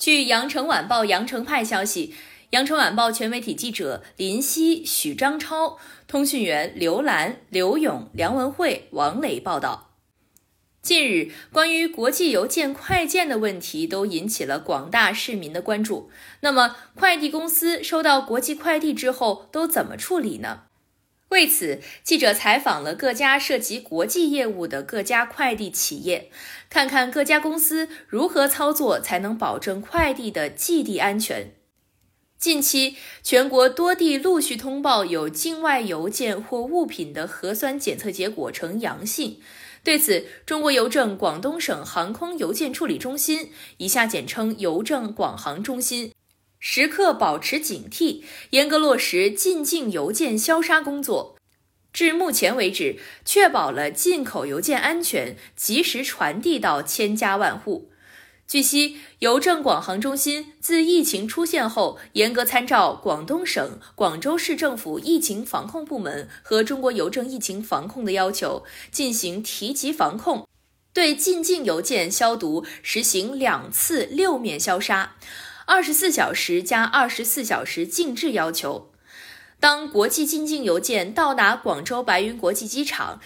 据羊城晚报羊城派消息，羊城晚报全媒体记者林夕、许张超，通讯员刘兰、刘勇、梁文慧、王磊报道。近日，关于国际邮件快件的问题都引起了广大市民的关注。那么，快递公司收到国际快递之后都怎么处理呢？为此，记者采访了各家涉及国际业务的各家快递企业，看看各家公司如何操作才能保证快递的寄递安全。近期，全国多地陆续通报有境外邮件或物品的核酸检测结果呈阳性。对此，中国邮政广东省航空邮件处理中心（以下简称邮政广航中心）。时刻保持警惕，严格落实进境邮件消杀工作。至目前为止，确保了进口邮件安全，及时传递到千家万户。据悉，邮政广航中心自疫情出现后，严格参照广东省、广州市政府疫情防控部门和中国邮政疫情防控的要求，进行提级防控，对进境邮件消毒实行两次六面消杀。二十四小时加二十四小时静置要求。当国际进境邮件到达广州白云国际机场，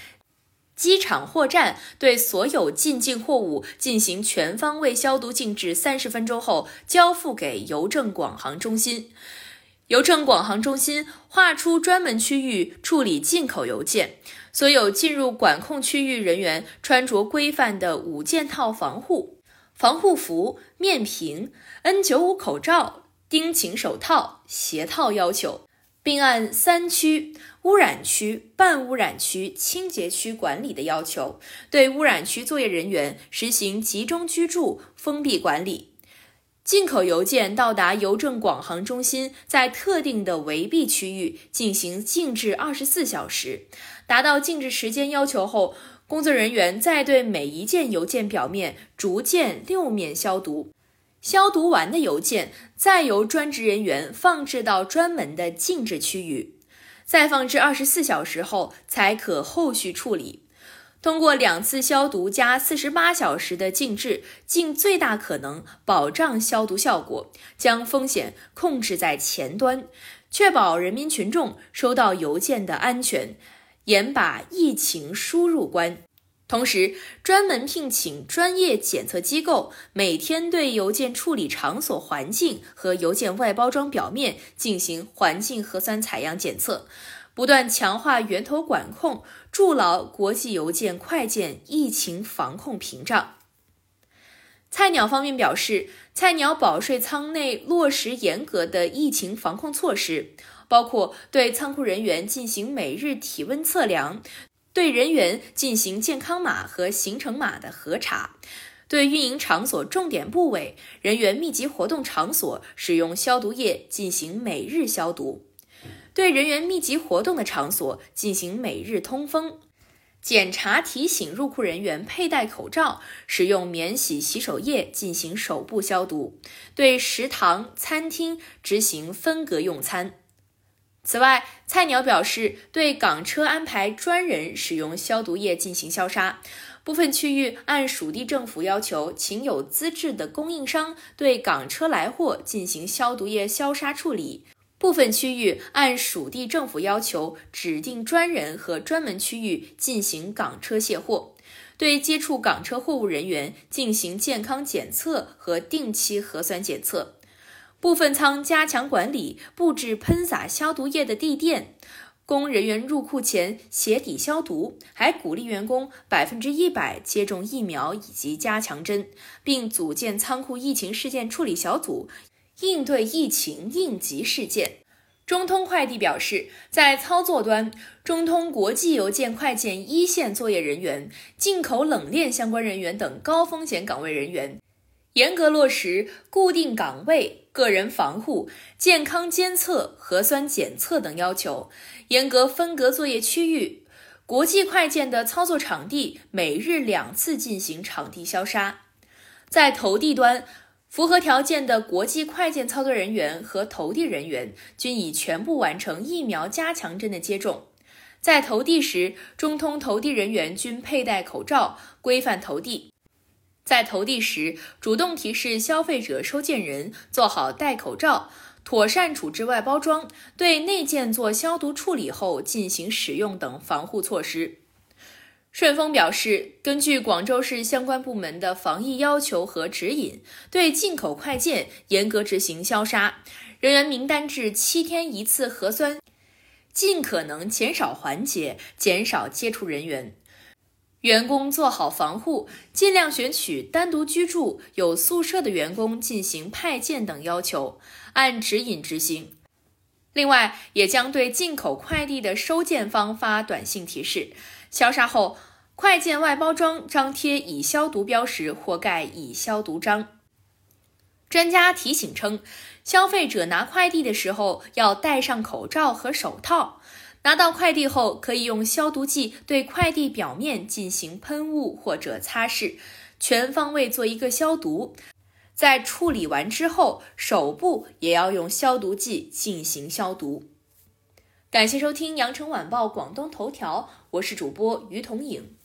机场货站对所有进境货物进行全方位消毒静置三十分钟后，交付给邮政广航中心。邮政广航中心划出专门区域处理进口邮件，所有进入管控区域人员穿着规范的五件套防护。防护服、面屏、N95 口罩、丁腈手套、鞋套要求，并按三区污染区、半污染区、清洁区管理的要求，对污染区作业人员实行集中居住、封闭管理。进口邮件到达邮政广航中心，在特定的围蔽区域进行静置二十四小时，达到静置时间要求后。工作人员再对每一件邮件表面逐件六面消毒，消毒完的邮件再由专职人员放置到专门的静置区域，再放置二十四小时后才可后续处理。通过两次消毒加四十八小时的静置，尽最大可能保障消毒效果，将风险控制在前端，确保人民群众收到邮件的安全。严把疫情输入关，同时专门聘请专业检测机构，每天对邮件处理场所环境和邮件外包装表面进行环境核酸采样检测，不断强化源头管控，筑牢国际邮件快件疫情防控屏障。菜鸟方面表示，菜鸟保税仓内落实严格的疫情防控措施。包括对仓库人员进行每日体温测量，对人员进行健康码和行程码的核查，对运营场所重点部位、人员密集活动场所使用消毒液进行每日消毒，对人员密集活动的场所进行每日通风，检查提醒入库人员佩戴口罩，使用免洗洗手液进行手部消毒，对食堂、餐厅执行分隔用餐。此外，菜鸟表示，对港车安排专人使用消毒液进行消杀。部分区域按属地政府要求，请有资质的供应商对港车来货进行消毒液消杀处理。部分区域按属地政府要求，指定专人和专门区域进行港车卸货。对接触港车货物人员进行健康检测和定期核酸检测。部分仓加强管理，布置喷洒消毒液的地垫，供人员入库前鞋底消毒，还鼓励员工百分之一百接种疫苗以及加强针，并组建仓库疫情事件处理小组，应对疫情应急事件。中通快递表示，在操作端，中通国际邮件快件一线作业人员、进口冷链相关人员等高风险岗位人员。严格落实固定岗位、个人防护、健康监测、核酸检测等要求，严格分隔作业区域。国际快件的操作场地每日两次进行场地消杀。在投递端，符合条件的国际快件操作人员和投递人员均已全部完成疫苗加强针的接种。在投递时，中通投递人员均佩戴口罩，规范投递。在投递时，主动提示消费者收件人做好戴口罩，妥善处置外包装，对内件做消毒处理后进行使用等防护措施。顺丰表示，根据广州市相关部门的防疫要求和指引，对进口快件严格执行消杀，人员名单制七天一次核酸，尽可能减少环节，减少接触人员。员工做好防护，尽量选取单独居住、有宿舍的员工进行派件等要求，按指引执行。另外，也将对进口快递的收件方发短信提示。消杀后，快件外包装张贴已消毒标识或盖已消毒章。专家提醒称，消费者拿快递的时候要戴上口罩和手套。拿到快递后，可以用消毒剂对快递表面进行喷雾或者擦拭，全方位做一个消毒。在处理完之后，手部也要用消毒剂进行消毒。感谢收听羊城晚报广东头条，我是主播于彤颖。